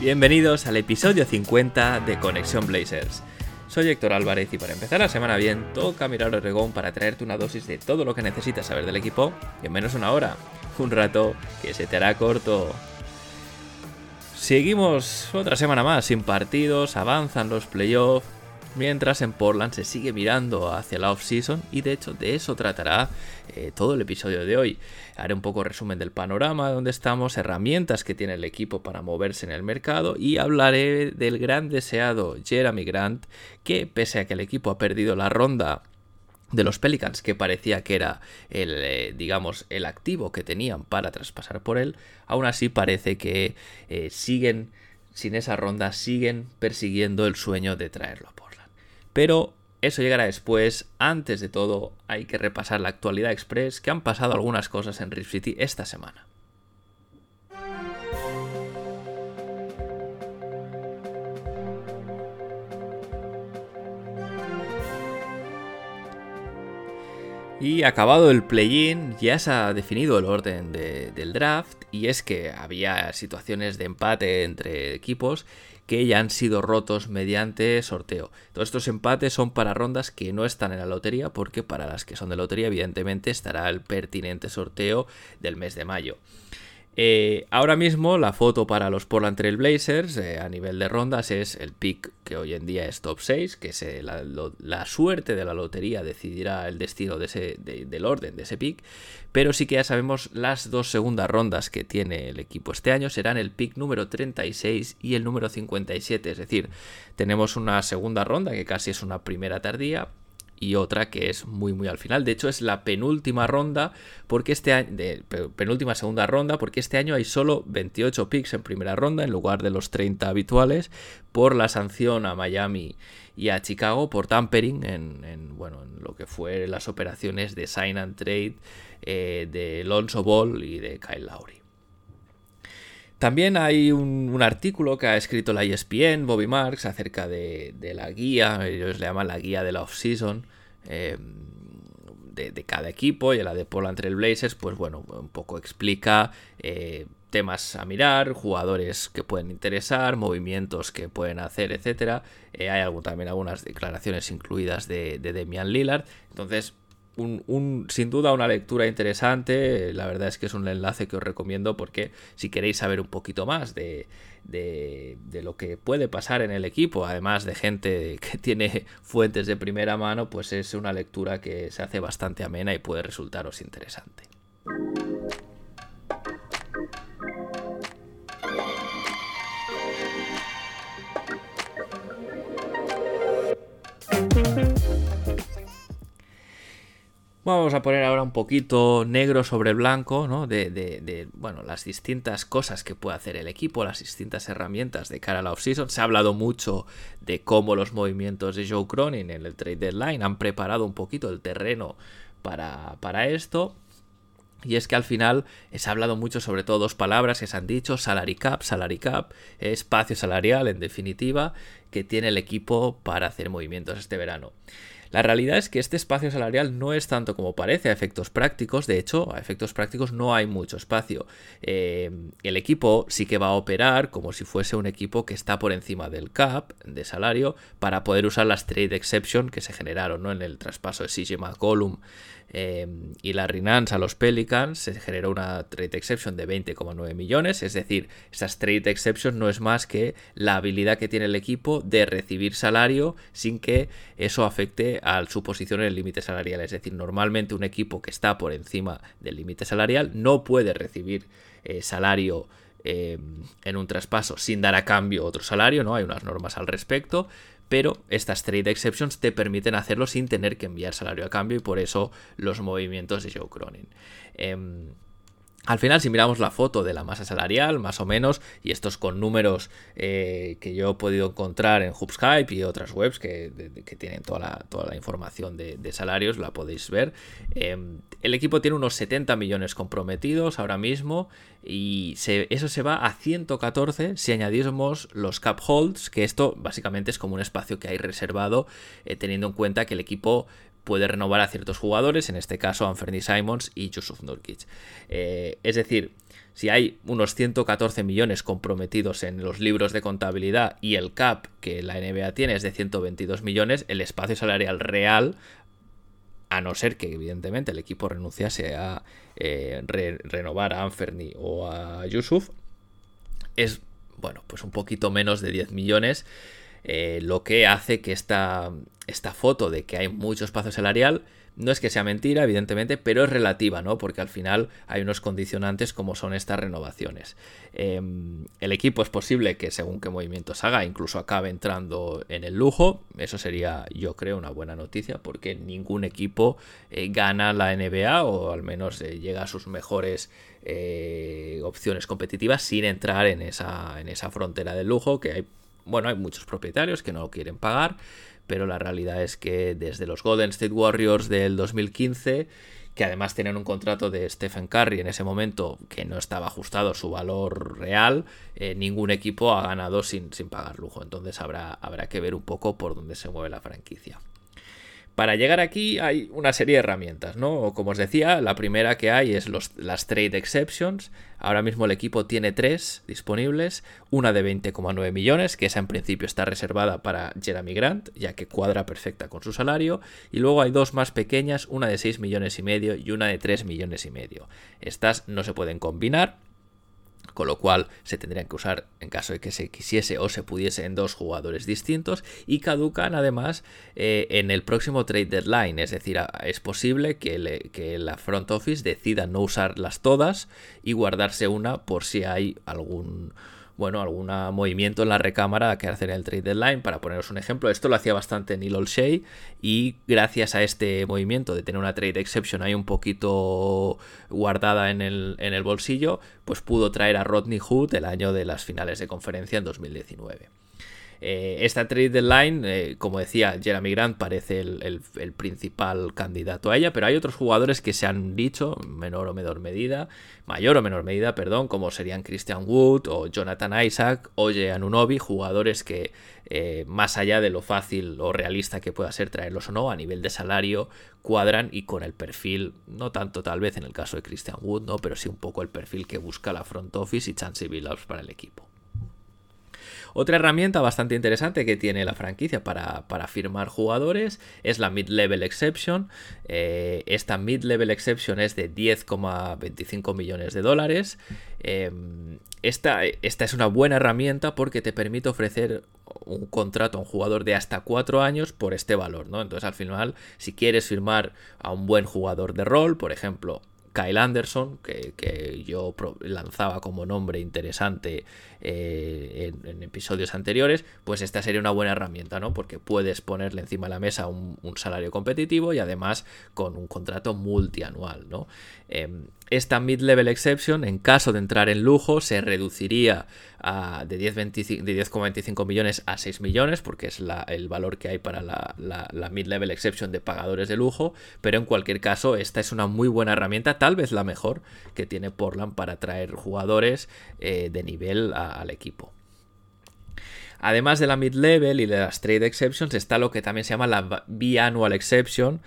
Bienvenidos al episodio 50 de Conexión Blazers. Soy Héctor Álvarez y para empezar la semana bien, toca mirar Oregón para traerte una dosis de todo lo que necesitas saber del equipo en menos de una hora. Un rato que se te hará corto. Seguimos otra semana más sin partidos, avanzan los playoffs, mientras en Portland se sigue mirando hacia la off-season y de hecho de eso tratará eh, todo el episodio de hoy. Haré un poco resumen del panorama de donde estamos, herramientas que tiene el equipo para moverse en el mercado y hablaré del gran deseado Jeremy Grant que pese a que el equipo ha perdido la ronda de los Pelicans, que parecía que era el, eh, digamos, el activo que tenían para traspasar por él, aún así parece que eh, siguen, sin esa ronda, siguen persiguiendo el sueño de traerlo Portland. Pero eso llegará después. Antes de todo, hay que repasar la actualidad express, que han pasado algunas cosas en Rip City esta semana. Y acabado el play-in, ya se ha definido el orden de- del draft y es que había situaciones de empate entre equipos que ya han sido rotos mediante sorteo. Todos estos empates son para rondas que no están en la lotería porque para las que son de lotería evidentemente estará el pertinente sorteo del mes de mayo. Eh, ahora mismo la foto para los Portland Trail Blazers eh, a nivel de rondas es el pick que hoy en día es top 6, que se, la, suerte de la lotería decidirá el destino de ese, de- del orden de ese pick, pero sí que ya sabemos las dos segundas rondas que tiene el equipo. Este año serán el pick número 36 y el número 57, es decir, tenemos una segunda ronda que casi es una primera tardía, y otra que es muy muy al final. De hecho es la penúltima ronda porque este año penúltima segunda ronda porque este año hay solo 28 picks en primera ronda en lugar de los 30 habituales por la sanción a Miami y a Chicago por tampering en, en, bueno en lo que fue las operaciones de sign and trade eh, de Lonzo Ball y de Kyle Lowry. También hay un, artículo que ha escrito la ESPN, Bobby Marks, acerca de, la guía, ellos le llaman la guía de la off-season, eh, de, cada equipo, y la de Portland Trail Blazers, pues bueno, un poco explica eh, temas a mirar, jugadores que pueden interesar, movimientos que pueden hacer, etcétera. Eh, hay también algunas declaraciones incluidas de, de Damian Lillard. Entonces, sin duda una lectura interesante. La verdad es que es un enlace que os recomiendo porque si queréis saber un poquito más de, de- de lo que puede pasar en el equipo, además de gente que tiene fuentes de primera mano, pues es una lectura que se hace bastante amena y puede resultaros interesante. Vamos a poner ahora un poquito negro sobre blanco, ¿no? De, de- bueno, las distintas cosas que puede hacer el equipo, las distintas herramientas de cara a la offseason. Se ha hablado mucho de cómo los movimientos de Joe Cronin en el trade deadline han preparado un poquito el terreno para, para esto. Y es que al final se ha hablado mucho sobre todo dos palabras que se han dicho, salary cap, salary cap, eh, espacio salarial en definitiva, que tiene el equipo para hacer movimientos este verano. La realidad es que este espacio salarial no es tanto como parece a efectos prácticos, de hecho, a efectos prácticos no hay mucho espacio. Eh, el equipo sí que va a operar como si fuese un equipo que está por encima del cap de salario para poder usar las trade exception que se generaron ¿no? en el traspaso de CJ McCollum eh, y Larry Nance a los Pelicans se generó una trade exception de 20,9 millones, es decir, esas trade exception no es más que la habilidad que tiene el equipo de recibir salario sin que eso afecte a su posición en el límite salarial, es decir, normalmente un equipo que está por encima del límite salarial no puede recibir eh, salario eh, en un traspaso sin dar a cambio otro salario, ¿no? Hay unas normas al respecto, pero estas trade exceptions te permiten hacerlo sin tener que enviar salario a cambio y por eso los movimientos de Joe Cronin. Em, Al final, si miramos la foto de la masa salarial, más o menos, y estos con números eh, que yo he podido encontrar en Hubskype y otras webs que, tienen toda la, toda la información de, salarios, la podéis ver. Em, el equipo tiene unos 70 millones comprometidos ahora mismo y eso se va a 114 si añadimos los cap holds, que esto básicamente es como un espacio que hay reservado, eh, teniendo en cuenta que el equipo puede renovar a ciertos jugadores, en este caso Anthony Simons y Yusuf Nurkic. Eh, es decir, si hay unos 114 millones comprometidos en los libros de contabilidad y el cap que la NBA tiene es de 122 millones, el espacio salarial real, a no ser que evidentemente el equipo renunciase a eh, renovar a Anferni o a Yusuf, es bueno, pues un poquito menos de 10 millones. Eh, lo que hace que esta, esta foto de que hay mucho espacio salarial no es que sea mentira, evidentemente, pero es relativa, ¿no? Porque al final hay unos condicionantes como son estas renovaciones. Em, el equipo es posible que según qué movimientos haga, incluso acabe entrando en el lujo. Eso sería, yo creo, una buena noticia porque ningún equipo eh, gana la NBA o al menos eh, llega a sus mejores opciones competitivas sin entrar en esa, en esa frontera del lujo que hay bueno, hay muchos propietarios que no lo quieren pagar, pero la realidad es que desde los Golden State Warriors del 2015, que además tenían un contrato de Stephen Curry en ese momento que no estaba ajustado a su valor real, eh, ningún equipo ha ganado sin, sin pagar lujo. Entonces habrá, habrá que ver un poco por dónde se mueve la franquicia. Para llegar aquí hay una serie de herramientas, ¿no? Como os decía, la primera que hay es las trade exceptions. Ahora mismo el equipo tiene tres disponibles, una de 20,9 millones, que esa en principio está reservada para Jeremy Grant, ya que cuadra perfecta con su salario, y luego hay dos más pequeñas, una de 6 millones y medio y una de 3 millones y medio. Estas no se pueden combinar, con lo cual se tendrían que usar en caso de que se quisiese o se pudiese en dos jugadores distintos y caducan además eh, en el próximo trade deadline, es decir, es posible que, que la front office decida no usarlas todas y guardarse una por si hay algún bueno, algún movimiento en la recámara que hacer en el trade deadline. Para poneros un ejemplo, esto lo hacía bastante Neil Olshey y gracias a este movimiento de tener una trade exception ahí un poquito guardada en el, en el bolsillo, pues pudo traer a Rodney Hood el año de las finales de conferencia en 2019. Eh, esta trade deadline, eh, como decía, Jeremy Grant parece el, principal candidato a ella, pero hay otros jugadores que se han dicho, menor o menor medida, mayor o menor medida, perdón, como serían Christian Wood o Jonathan Isaac o Anunobi, jugadores que eh, más allá de lo fácil o realista que pueda ser traerlos o no, a nivel de salario, cuadran y con el perfil, no tanto tal vez en el caso de Christian Wood, ¿no? pero sí un poco el perfil que busca la front office y Chancey Billups para el equipo. Otra herramienta bastante interesante que tiene la franquicia para, firmar jugadores es la Mid-Level Exception. Eh, esta Mid-Level Exception es de 10,25 millones de dólares. Em, esta, esta, es una buena herramienta porque te permite ofrecer un contrato a un jugador de hasta 4 años por este valor, ¿no? Entonces al final, si quieres firmar a un buen jugador de rol, por ejemplo, Kyle Anderson, que, yo lanzaba como nombre interesante eh, en, episodios anteriores, pues esta sería una buena herramienta, ¿no? Porque puedes ponerle encima de la mesa un, salario competitivo y además con un contrato multianual, ¿no? Em, esta mid-level exception, en caso de entrar en lujo, se reduciría de 10,25 millones a 6 millones, porque es el valor que hay para la, mid-level exception de pagadores de lujo, pero en cualquier caso, esta es una muy buena herramienta, tal vez la mejor que tiene Portland para atraer jugadores eh, de nivel al equipo. Además de la mid-level y de las trade exceptions, está lo que también se llama la biannual exception,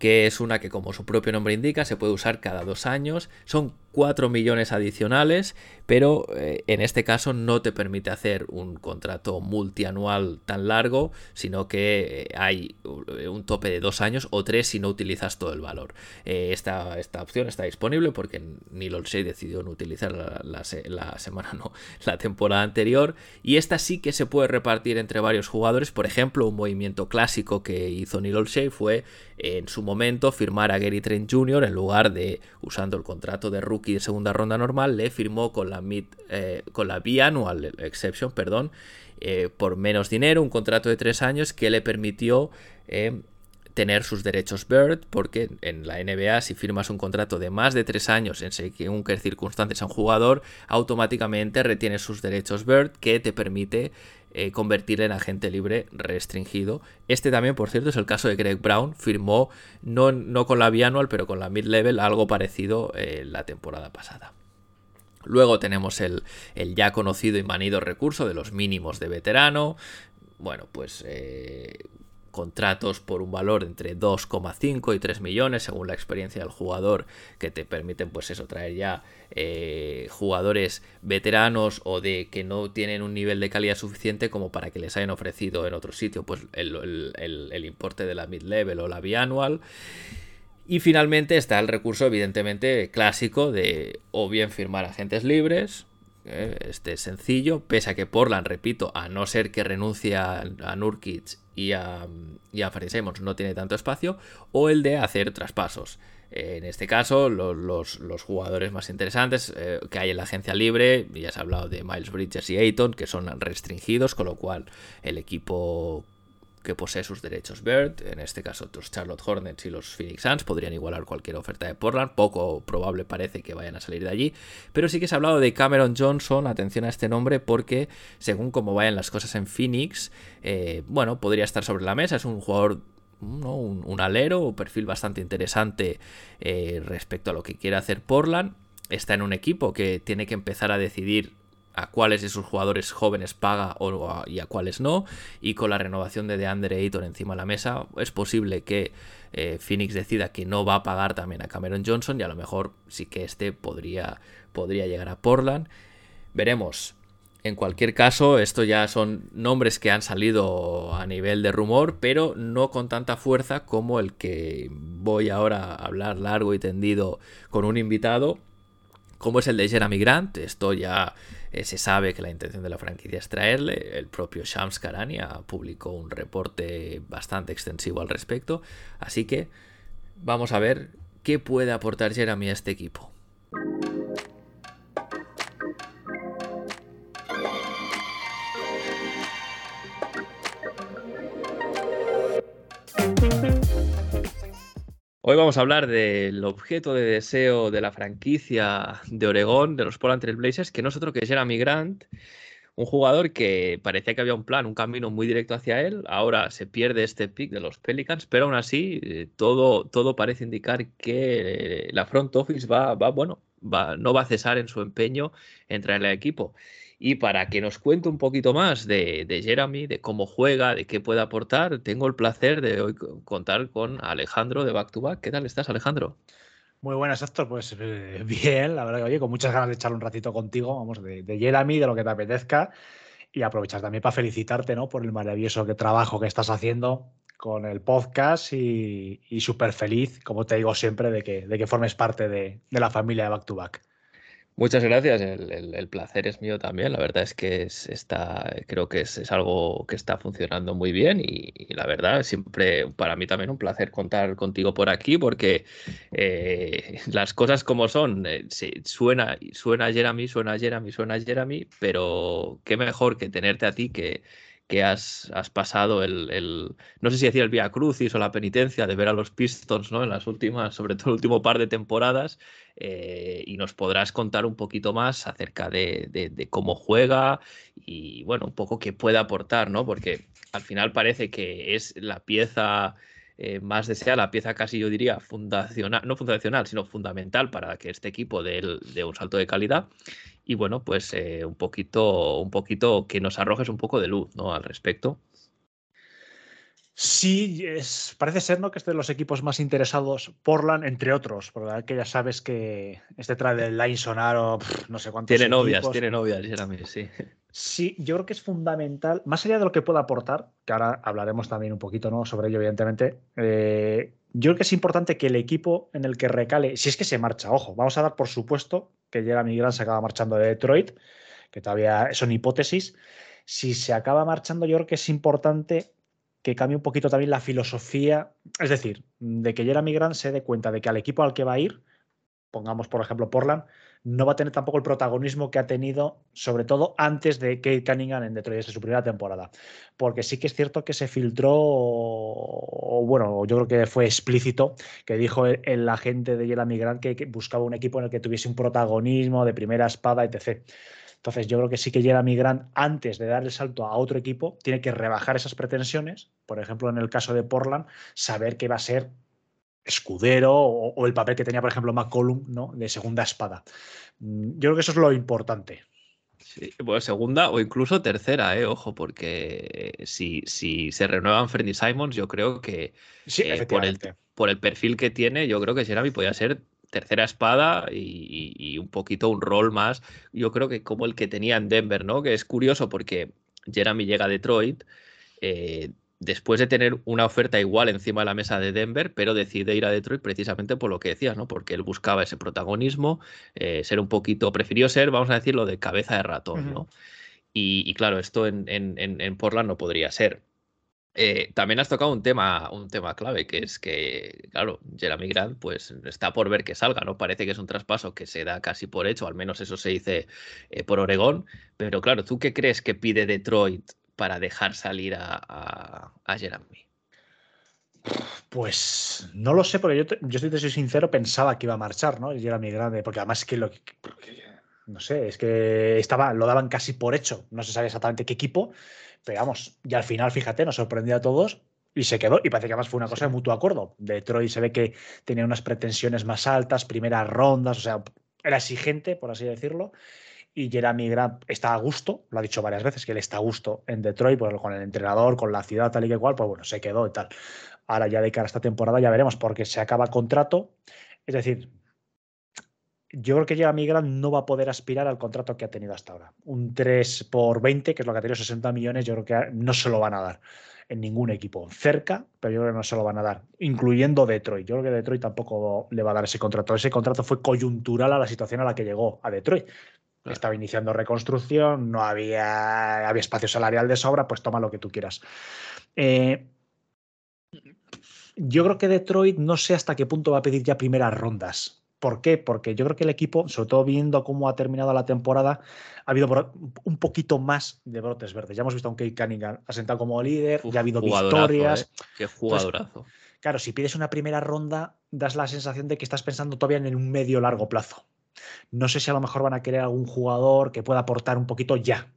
que es una que como su propio nombre indica se puede usar cada dos años. Son 4 millones adicionales, pero eh, en este caso no te permite hacer un contrato multianual tan largo, sino que eh, hay eh, un tope de dos años o tres si no utilizas todo el valor. esta, esta, opción está disponible porque Neil Olshey decidió no utilizar la, semana, no, la temporada anterior, y esta sí que se puede repartir entre varios jugadores. Por ejemplo, un movimiento clásico que hizo Neil Olshey fue en su momento firmar a Gary Trent Jr. en lugar de usando el contrato de rookie y de segunda ronda normal, le firmó con la, mid, eh, con la biannual exception, perdón, eh, por menos dinero, un contrato de tres años que le permitió eh, tener sus derechos Bird, porque en la NBA si firmas un contrato de más de tres años en según qué circunstancias a un jugador, automáticamente retienes sus derechos Bird que te permite eh, convertirle en agente libre restringido. Este también, por cierto, es el caso de Greg Brown, firmó no, no con la bianual, pero con la mid-level, algo parecido eh, la temporada pasada. Luego tenemos el, el, ya conocido y manido recurso de los mínimos de veterano. Bueno, pues eh, contratos por un valor entre 2,5 y 3 millones según la experiencia del jugador que te permiten pues eso traer ya eh, jugadores veteranos o de que no tienen un nivel de calidad suficiente como para que les hayan ofrecido en otro sitio pues el, importe de la mid level o la bianual. Y finalmente está el recurso evidentemente clásico de o bien firmar agentes libres eh, este es sencillo, pese a que Portland, repito, a no ser que renuncie a, Nurkic y a, y a no tiene tanto espacio, o el de hacer traspasos. En este caso, los, jugadores más interesantes eh, que hay en la agencia libre, ya se ha hablado de Miles Bridges y Ayton, que son restringidos, con lo cual el equipo que posee sus derechos. Bird, en este caso los Charlotte Hornets y los Phoenix Suns podrían igualar cualquier oferta de Portland, poco probable parece que vayan a salir de allí, pero sí que se ha hablado de Cameron Johnson, atención a este nombre porque según cómo vayan las cosas en Phoenix, eh, bueno, podría estar sobre la mesa, es un jugador un, alero, un perfil bastante interesante eh, respecto a lo que quiere hacer Portland. Está en un equipo que tiene que empezar a decidir a cuáles de sus jugadores jóvenes paga o, y a cuáles no. Y con la renovación de DeAndre Ayton encima de la mesa, es posible que eh, Phoenix decida que no va a pagar también a Cameron Johnson y a lo mejor sí que este podría, podría llegar a Portland. Veremos. En cualquier caso, esto ya son nombres que han salido a nivel de rumor, pero no con tanta fuerza como el que voy ahora a hablar largo y tendido con un invitado, como es el de Jeremy Grant. Esto ya eh, se sabe que la intención de la franquicia es traerle. El propio Shams Karania publicó un reporte bastante extensivo al respecto. Así que vamos a ver qué puede aportar Jeremy a este equipo. Hoy vamos a hablar del objeto de deseo de la franquicia de Oregón, de los Portland Blazers, que no es otro que Jeremy Grant, un jugador que parecía que había un plan, un camino muy directo hacia él. Ahora se pierde este pick de los Pelicans, pero aún así eh, todo, todo parece indicar que la front office va, va bueno, va, no va a cesar en su empeño en traerle al equipo. Y para que nos cuente un poquito más de, Jeremy, de cómo juega, de qué puede aportar, tengo el placer de hoy contar con Alejandro de Back to Back. ¿Qué tal estás, Alejandro? Muy buenas, Héctor. Pues eh, bien, la verdad que oye, con muchas ganas de echar un ratito contigo, vamos, de, Jeremy, de lo que te apetezca. Y aprovechar también para felicitarte ¿no? por el maravilloso trabajo que estás haciendo con el podcast y, súper feliz, como te digo siempre, de que, de que formes parte de, de la familia de Back to Back. Muchas gracias, el, placer es mío también. La verdad es que está, creo que es, algo que está funcionando muy bien y, la verdad siempre para mí también un placer contar contigo por aquí porque eh, las cosas como son, eh, suena, suena Jeremy, suena Jeremy, suena Jeremy, pero qué mejor que tenerte a ti que que has, pasado el, no sé si decir el Via Crucis o la penitencia de ver a los Pistons ¿no? en las últimas, sobre todo el último par de temporadas, eh, y nos podrás contar un poquito más acerca de, cómo juega y bueno, un poco qué puede aportar, ¿no? Porque al final parece que es la pieza eh, más deseada, la pieza casi yo diría fundacional, no fundacional, sino fundamental para que este equipo dé, dé un salto de calidad y bueno, pues eh, un poquito, un poquito que nos arrojes un poco de luz, ¿no? Al respecto. Sí, es, parece ser ¿no? que es de los equipos más interesados, Portland, entre otros, porque que ya sabes que este trae del Line Sonaro, no sé cuántos. Tiene novias, tiene novias, sí. Sí, yo creo que es fundamental, más allá de lo que pueda aportar, que ahora hablaremos también un poquito ¿no? sobre ello, evidentemente. Eh, yo creo que es importante que el equipo en el que recale, si es que se marcha, ojo, vamos a dar por supuesto que Jeremy Grant se acaba marchando de Detroit, que todavía son hipótesis. Si se acaba marchando, yo creo que es importante que cambie un poquito también la filosofía, es decir, de que Jeremy Grant se dé cuenta de que al equipo al que va a ir pongamos por ejemplo Portland, no va a tener tampoco el protagonismo que ha tenido, sobre todo antes de Kate Cunningham en Detroit, desde su primera temporada. Porque sí que es cierto que se filtró, o bueno, yo creo que fue explícito, que dijo el, agente de Jeremy Grant que, buscaba un equipo en el que tuviese un protagonismo de primera espada, etc. Entonces, yo creo que sí que Jeremy Grant, antes de dar el salto a otro equipo, tiene que rebajar esas pretensiones. Por ejemplo, en el caso de Portland, saber que va a ser escudero o, el papel que tenía, por ejemplo, McCollum, ¿no? De segunda espada. Mm, yo creo que eso es lo importante. Sí, pues segunda o incluso tercera, ¿eh? ojo, porque si, si se renuevan Freddy Simons, yo creo que eh, por, el, por el perfil que tiene, yo creo que Jeremy podría ser tercera espada y, un poquito un rol más, yo creo que como el que tenía en Denver, ¿no? Que es curioso porque Jeremy llega a Detroit, eh, después de tener una oferta igual encima de la mesa de Denver, pero decide ir a Detroit precisamente por lo que decías, ¿no? Porque él buscaba ese protagonismo, eh, ser un poquito, prefirió ser, vamos a decirlo, de cabeza de ratón, ¿no? Y, claro, esto en, en, Portland no podría ser. Eh, también has tocado un tema, un tema clave, que es que, claro, Jeremy Grant, pues está por ver que salga, ¿no? Parece que es un traspaso que se da casi por hecho, al menos eso se dice eh, por Oregón, pero claro, ¿tú qué crees que pide Detroit para dejar salir a, Jeremy? Pues no lo sé, porque yo, yo si te soy sincero, pensaba que iba a marchar, ¿no? Jeremy Grande, porque además que lo no sé, es que estaba, lo daban casi por hecho. No se sabe exactamente qué equipo, pero vamos, y al final, fíjate, nos sorprendió a todos y se quedó. Y parece que además fue una cosa de mutuo acuerdo. Detroit se ve que tenía unas pretensiones más altas, primeras rondas, o sea, era exigente, por así decirlo y Jeremy Grant está a gusto, lo ha dicho varias veces, que él está a gusto en Detroit, pues, con el entrenador, con la ciudad, tal y que cual, pues bueno, se quedó y tal. Ahora ya de cara a esta temporada ya veremos, porque se acaba contrato. Es decir, yo creo que Jeremy Grant no va a poder aspirar al contrato que ha tenido hasta ahora. Un 3 por 20, que es lo que ha tenido 60 millones, yo creo que no se lo van a dar en ningún equipo. Cerca, pero yo creo que no se lo van a dar, incluyendo Detroit. Yo creo que Detroit tampoco le va a dar ese contrato. Ese contrato fue coyuntural a la situación a la que llegó a Detroit. Estaba iniciando reconstrucción, no había, había espacio salarial de sobra, pues toma lo que tú quieras. Eh, yo creo que Detroit no sé hasta qué punto va a pedir ya primeras rondas. ¿Por qué? Porque yo creo que el equipo, sobre todo viendo cómo ha terminado la temporada, ha habido un poquito más de brotes verdes. Ya hemos visto a un Kate Cunningham asentado como líder, ya ha habido victorias. ¿eh? Qué jugadorazo. claro, si pides una primera ronda, das la sensación de que estás pensando todavía en un medio largo plazo. No sé si a lo mejor van a querer algún jugador que pueda aportar un poquito ya.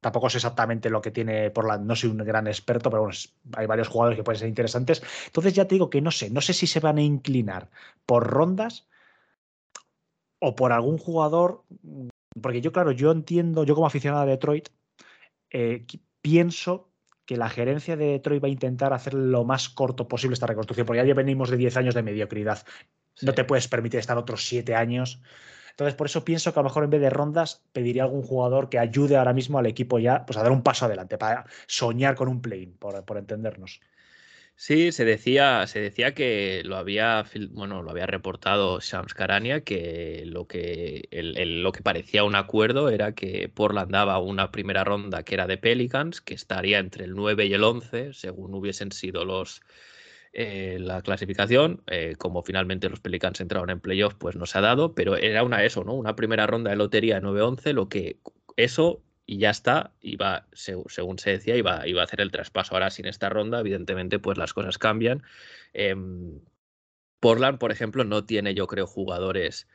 Tampoco sé exactamente lo que tiene por la. No soy un gran experto, pero bueno, hay varios jugadores que pueden ser interesantes. Entonces ya te digo que no sé. No sé si se van a inclinar por rondas o por algún jugador. Porque yo, claro, yo entiendo, yo como aficionado a Detroit, eh, pienso que la gerencia de Detroit va a intentar hacer lo más corto posible esta reconstrucción, porque ya venimos de 10 años de mediocridad. No te puedes permitir estar otros siete años. Entonces, por eso pienso que a lo mejor en vez de rondas pediría algún jugador que ayude ahora mismo al equipo ya pues, a dar un paso adelante, para soñar con un play por, por entendernos. Sí, se decía, se decía que lo había, bueno, lo había reportado Shams Karania, que lo que, lo que parecía un acuerdo era que Portland daba una primera ronda que era de Pelicans, que estaría entre el 9 y el 11, según hubiesen sido los, eh, la clasificación. Eh, como finalmente los Pelicans entraron en playoff, pues no se ha dado, pero era una eso, ¿no? Una primera ronda de lotería de 9-11, lo que eso y ya está, iba, según se decía, iba, iba a hacer el traspaso. Ahora sin esta ronda, evidentemente, pues las cosas cambian. Em, Portland, por ejemplo, no tiene, yo creo, jugadores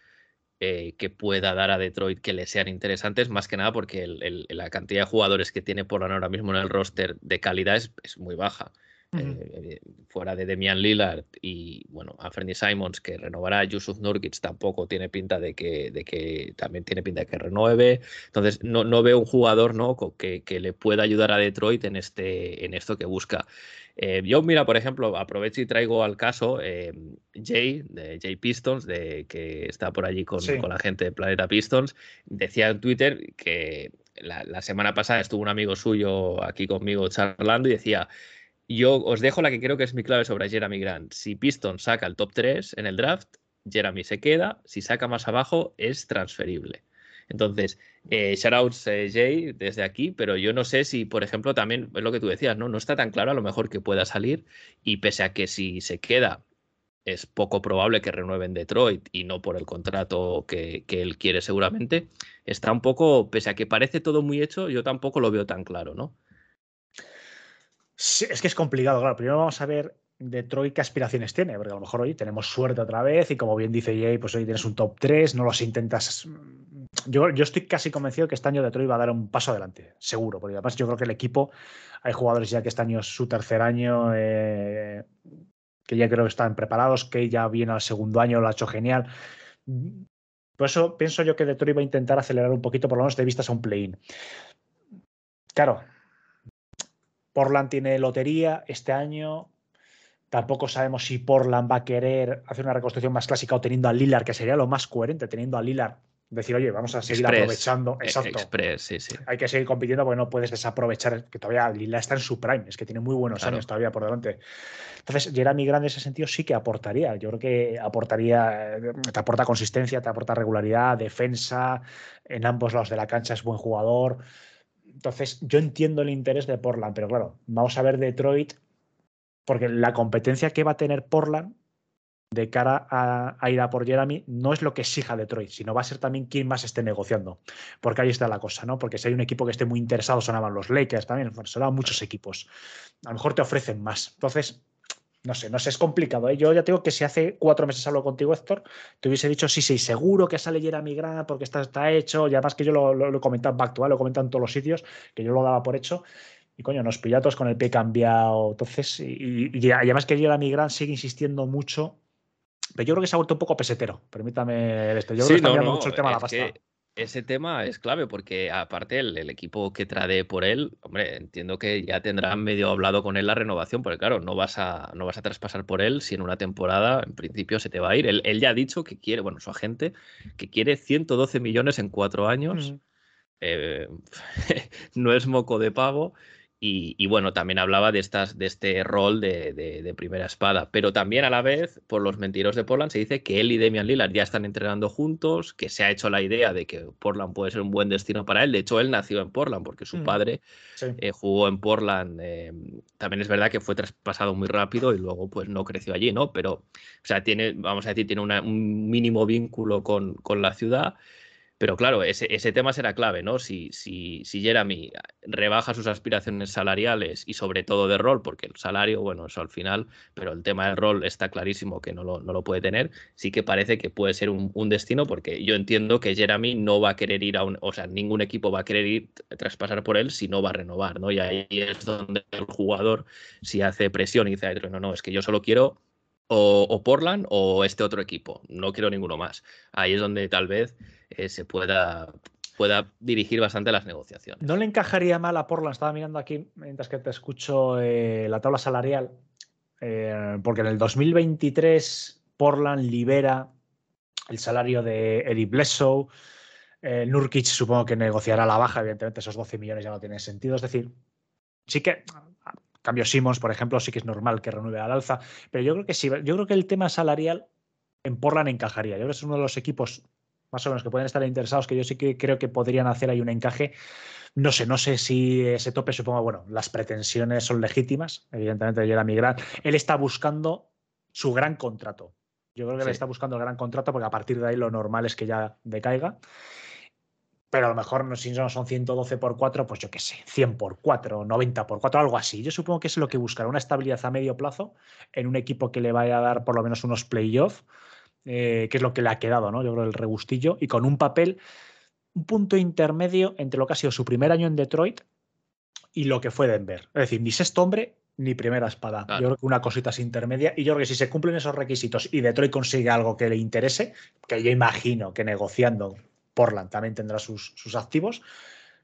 eh, que pueda dar a Detroit que le sean interesantes, más que nada porque la cantidad de jugadores que tiene Portland ahora mismo en el roster de calidad es, es muy baja. Eh, fuera de Demian Lillard y bueno, Anthony Simons que renovará, Yusuf Nurkic tampoco tiene pinta de que, de que también tiene pinta de que renueve. Entonces, no, no veo un jugador ¿no? que, que, le pueda ayudar a Detroit en, este, en esto que busca. Eh, yo, mira, por ejemplo, aprovecho y traigo al caso eh, Jay, de Jay Pistons, de, que está por allí con, con, la gente de Planeta Pistons, decía en Twitter que la, la semana pasada estuvo un amigo suyo aquí conmigo charlando y decía yo os dejo la que creo que es mi clave sobre Jeremy Grant. Si Piston saca el top 3 en el draft, Jeremy se queda. Si saca más abajo, es transferible. Entonces, eh, shoutouts eh, Jay desde aquí, pero yo no sé si, por ejemplo, también es lo que tú decías, ¿no? No está tan claro a lo mejor que pueda salir y pese a que si se queda es poco probable que renueve en Detroit y no por el contrato que, él quiere seguramente, está un poco, pese a que parece todo muy hecho, yo tampoco lo veo tan claro, ¿no? Sí, es que es complicado, claro. Primero vamos a ver Detroit qué aspiraciones tiene, porque a lo mejor hoy tenemos suerte otra vez y como bien dice Jay, pues hoy tienes un top 3, no los intentas... Yo, yo estoy casi convencido que este año Detroit va a dar un paso adelante, seguro, porque además yo creo que el equipo, hay jugadores ya que este año es su tercer año, eh, que ya creo que están preparados, que ya viene al segundo año, lo ha hecho genial. Por eso pienso yo que Detroit va a intentar acelerar un poquito, por lo menos de vistas a un play-in. Claro, Portland tiene lotería este año. Tampoco sabemos si Portland va a querer hacer una reconstrucción más clásica o teniendo a Lillard, que sería lo más coherente, teniendo a Lillard decir, oye, vamos a seguir aprovechando. E-, Exacto. Express, sí, sí. Hay que seguir compitiendo porque no puedes desaprovechar, que todavía Lillard está en su prime, es que tiene muy buenos años todavía por delante. Entonces, Jeremy Grant en ese sentido sí que aportaría. Yo creo que aportaría, te aporta consistencia, te aporta regularidad, defensa, en ambos lados de la cancha es buen jugador. Entonces, yo entiendo el interés de Portland, pero claro, vamos a ver Detroit, porque la competencia que va a tener Portland de cara a, ir a por Jeremy no es lo que exija Detroit, sino va a ser también quien más esté negociando. Porque ahí está la cosa, ¿no? Porque si hay un equipo que esté muy interesado, sonaban los Lakers también, sonaban muchos equipos. A lo mejor te ofrecen más. Entonces, no sé, no sé, es complicado. ¿eh? Yo ya tengo que si hace cuatro meses hablo contigo, Héctor, te hubiese dicho, sí, sí, seguro que sale Jeremy Grant porque está, está hecho. Y además que yo lo, lo, he comentado back lo he comentado en todos los sitios, que yo lo daba por hecho. Y coño, nos pillatos con el pie cambiado. Entonces, y, y además que Jeremy Grant sigue insistiendo mucho pero yo creo que se ha vuelto un poco pesetero. Permítame esto. Yo creo que está mucho el tema de la pasta. Ese tema es clave porque aparte el, equipo que trade por él, hombre, entiendo que ya tendrán medio hablado con él la renovación, porque claro, no vas a, no vas a traspasar por él si en una temporada en principio se te va a ir. Él, ya ha dicho que quiere, bueno, su agente, que quiere 112 millones en cuatro años. Eh, no es moco de pago y, bueno, también hablaba de, estas, de este rol de, primera espada, pero también a la vez, por los mentiros de Portland, se dice que él y Damian Lillard ya están entrenando juntos, que se ha hecho la idea de que Portland puede ser un buen destino para él. De hecho, él nació en Portland porque su mm, padre eh, jugó en Portland. Eh, también es verdad que fue traspasado muy rápido y luego pues no creció allí, ¿no? Pero, o sea, tiene, vamos a decir, tiene un mínimo vínculo con, con la ciudad. Pero claro, ese, tema será clave, ¿no? Si, si, si, Jeremy rebaja sus aspiraciones salariales y sobre todo de rol, porque el salario, bueno, eso al final, pero el tema del rol está clarísimo que no lo, no lo puede tener, sí que parece que puede ser un, destino, porque yo entiendo que Jeremy no va a querer ir a un, o sea, ningún equipo va a querer ir traspasar por él si no va a renovar, ¿no? Y ahí es donde el jugador, si hace presión y dice, no, no, es que yo solo quiero o, Portland o este otro equipo. No quiero ninguno más. Ahí es donde tal vez eh, se pueda, pueda dirigir bastante las negociaciones. No le encajaría mal a Portland, estaba mirando aquí mientras que te escucho eh, la tabla salarial, eh, porque en el 2023 Portland libera el salario de Eric Bledsoe. Nurkic supongo que negociará la baja, evidentemente esos 12 millones ya no tienen sentido. Es decir, sí que cambio Simmons, por ejemplo, sí que es normal que renueve al alza, pero yo creo que sí, yo creo que el tema salarial en Portland encajaría. Yo creo que es uno de los equipos más o menos que pueden estar interesados, que yo sí que creo que podrían hacer ahí un encaje. No sé, no sé si ese tope, supongo, bueno, las pretensiones son legítimas, evidentemente Jeremy Grant. Él está buscando su gran contrato. Yo creo que él está buscando el gran contrato porque a partir de ahí lo normal es que ya decaiga pero a lo mejor si no son 112 por 4, pues yo qué sé, 100 por 4, 90 por 4, algo así. Yo supongo que es lo que buscará, una estabilidad a medio plazo en un equipo que le vaya a dar por lo menos unos playoffs, eh, que es lo que le ha quedado, ¿no? Yo creo el regustillo, y con un papel, un punto intermedio entre lo que ha sido su primer año en Detroit y lo que fue Denver. Es decir, ni sexto hombre ni primera espada. Yo creo que una cosita es intermedia. Y yo creo que si se cumplen esos requisitos y Detroit consigue algo que le interese, que yo imagino que negociando Portland también tendrá sus, activos,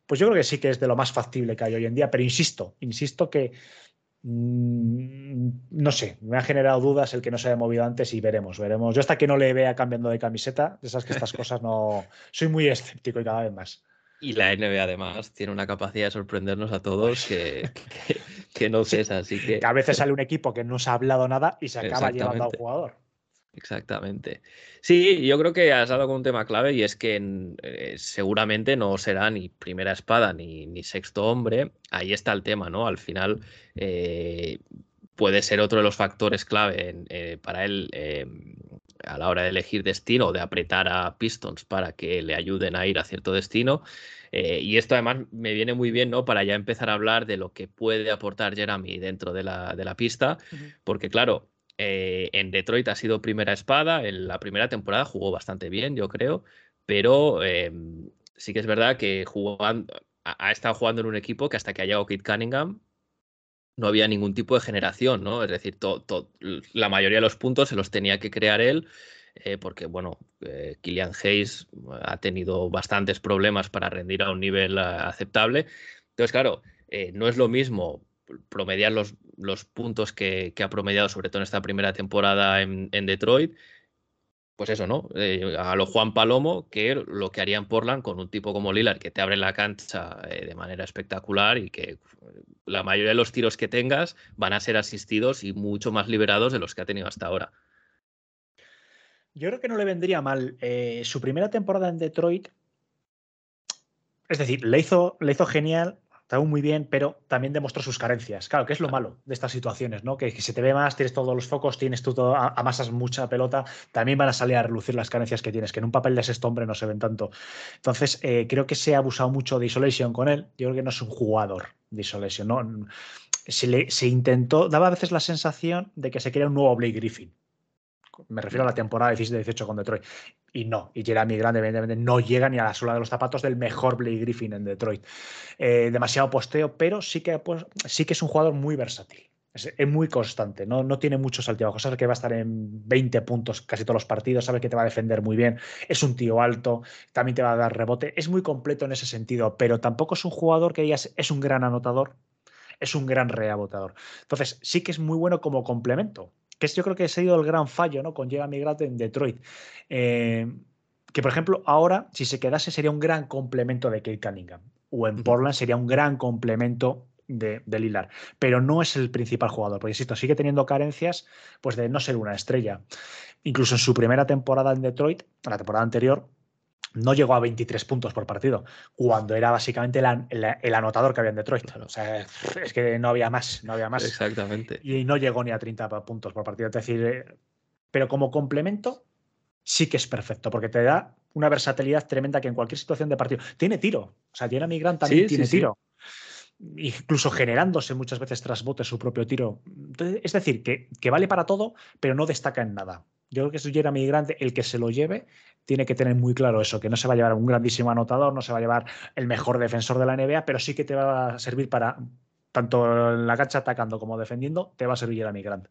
pues yo creo que sí que es de lo más factible que hay hoy en día, pero insisto, insisto que mm, no sé, me ha generado dudas el que no se haya movido antes y veremos, veremos. Yo hasta que no le vea cambiando de camiseta, de esas que estas cosas no... Soy muy escéptico y cada vez más. Y la NBA además tiene una capacidad de sorprendernos a todos que, que, no cesa, así que... A veces sale un equipo que no se ha hablado nada y se acaba llevando a un jugador. Exactamente. Sí, yo creo que has dado con un tema clave y es que eh, seguramente no será ni primera espada ni, ni, sexto hombre. Ahí está el tema, ¿no? Al final, eh, puede ser otro de los factores clave eh, para él a la hora de elegir destino o de apretar a Pistons para que le ayuden a ir a cierto destino. Eh, y esto además me viene muy bien, ¿no? Para ya empezar a hablar de lo que puede aportar Jeremy dentro de la, de la pista, porque claro, eh, en Detroit ha sido primera espada, en la primera temporada jugó bastante bien, yo creo, pero em, sí que es verdad que jugando, ha, estado jugando en un equipo que hasta que ha llegado Kit Cunningham no había ningún tipo de generación, ¿no? Es decir, la mayoría de los puntos se los tenía que crear él, eh, porque, bueno, eh, Killian Hayes ha tenido bastantes problemas para rendir a un nivel aceptable. Entonces, claro, no es lo mismo promediar los, los puntos que, ha promediado, sobre todo en esta primera temporada en, Detroit, pues eso, ¿no? Eh, a lo Juan Palomo, que lo que haría en Portland con un tipo como Lillard, que te abre la cancha eh, de manera espectacular y que la mayoría de los tiros que tengas van a ser asistidos y mucho más liberados de los que ha tenido hasta ahora. Yo creo que no le vendría mal. Eh, su primera temporada en Detroit, es decir, le hizo, le hizo genial está muy bien, pero también demostró sus carencias. Claro, que es lo malo de estas situaciones, ¿no? Que, se te ve más, tienes todos los focos, tienes tú todo, amasas mucha pelota, también van a salir a relucir las carencias que tienes, que en un papel de sexto hombre no se ven tanto. Entonces, eh, creo que se ha abusado mucho de Isolation con él. Yo creo que no es un jugador de Isolation, ¿no? Se, le, se intentó, daba a veces la sensación de que se quería un nuevo Blake Griffin me refiero a la temporada 17-18 con Detroit. Y no, y Jeremy Grant evidentemente no llega ni a la sola de los zapatos del mejor Blake Griffin en Detroit. Eh, demasiado posteo, pero sí que, pues, sí que es un jugador muy versátil. Es, muy constante, ¿no? no tiene muchos altibajos. Sabe que va a estar en 20 puntos casi todos los partidos, sabe que te va a defender muy bien. Es un tío alto, también te va a dar rebote. Es muy completo en ese sentido, pero tampoco es un jugador que digas es un gran anotador, es un gran rebotador. Entonces, sí que es muy bueno como complemento que yo creo que ha sido el gran fallo ¿no? con Jeremy Grant en Detroit. Eh, que, por ejemplo, ahora, si se quedase, sería un gran complemento de Kate Cunningham. O en Portland sería un gran complemento de, de, Lillard. Pero no es el principal jugador, porque insisto, sigue teniendo carencias pues, de no ser una estrella. Incluso en su primera temporada en Detroit, la temporada anterior, no llegó a 23 puntos por partido, cuando era básicamente el, anotador que había en Detroit. O sea, es que no había más, no había más. Exactamente. Y no llegó ni a 30 puntos por partido. Es decir, eh, pero como complemento sí que es perfecto, porque te da una versatilidad tremenda que en cualquier situación de partido. Tiene tiro. O sea, Jeremy Grant también tiene tiro. Incluso generándose muchas veces tras bote su propio tiro. es decir, que, que vale para todo, pero no destaca en nada. Yo creo que si Jeremy Grant el que se lo lleve tiene que tener muy claro eso, que no se va a llevar un grandísimo anotador, no se va a llevar el mejor defensor de la NBA, pero sí que te va a servir para, tanto en la cancha atacando como defendiendo, te va a servir Jeremy Grant.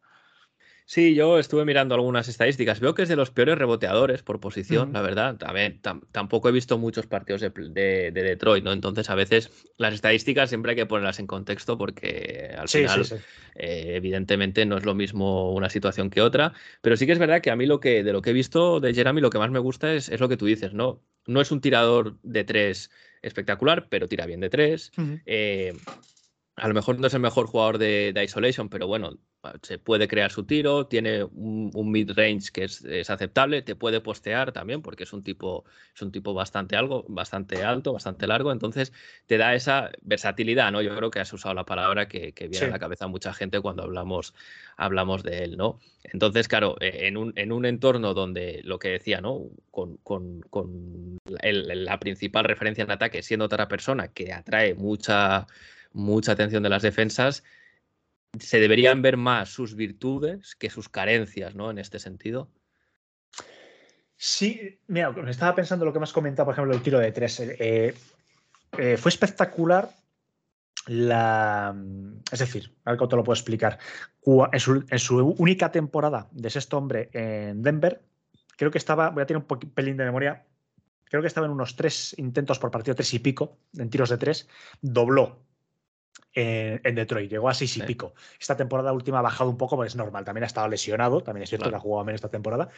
Sí, yo estuve mirando algunas estadísticas. Veo que es de los peores reboteadores por posición, la verdad. A ver, tampoco he visto muchos partidos de, Detroit, ¿no? Entonces, a veces las estadísticas siempre hay que ponerlas en contexto porque al final, eh, evidentemente, no es lo mismo una situación que otra. Pero sí que es verdad que a mí lo que, de lo que he visto de Jeremy, lo que más me gusta es, es lo que tú dices, ¿no? No es un tirador de tres espectacular, pero tira bien de tres a lo mejor no es el mejor jugador de, Isolation, pero bueno, se puede crear su tiro, tiene un, mid-range que es, aceptable, te puede postear también, porque es un tipo, es un tipo bastante, algo, bastante alto, bastante largo, entonces te da esa versatilidad, ¿no? Yo creo que has usado la palabra que, viene a la cabeza a mucha gente cuando hablamos, hablamos de él, ¿no? Entonces, claro, e, en un, en un entorno donde lo que decía, ¿no? Con, la principal referencia en ataque siendo otra persona que atrae mucha mucha atención de las defensas, se deberían ver más sus virtudes que sus carencias, ¿no? En este sentido. Sí, mira, estaba pensando lo que me has comentado, por ejemplo, el tiro de tres. Eh, eh, fue espectacular la. Es decir, a ver cómo te lo puedo explicar. En su, única temporada de sexto hombre en Denver, creo que estaba, voy a tener un pelín de memoria, creo que estaba en unos tres intentos por partido, tres y pico, en tiros de tres, dobló en, Detroit. Llegó a seis y pico. Esta temporada última ha bajado un poco, porque es normal. También ha estado lesionado. También es cierto que ha jugado menos esta temporada.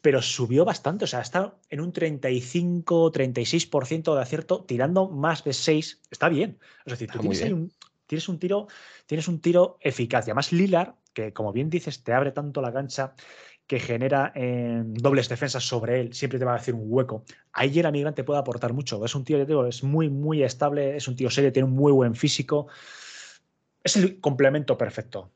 Pero subió bastante. O sea, está en un 35, 36% de acierto, tirando más de 6. Está bien. Es decir, tú tienes, un, tienes un tiro, tienes un tiro eficaz. Y además, Lilar, que como bien dices, te abre tanto la cancha que genera en dobles defensas sobre él, siempre te va a hacer un hueco. Ahí Jeremy Grant te puede aportar mucho. Es un tío, digo, es muy, muy estable, es un tío serio, tiene un muy buen físico. Es el complemento perfecto.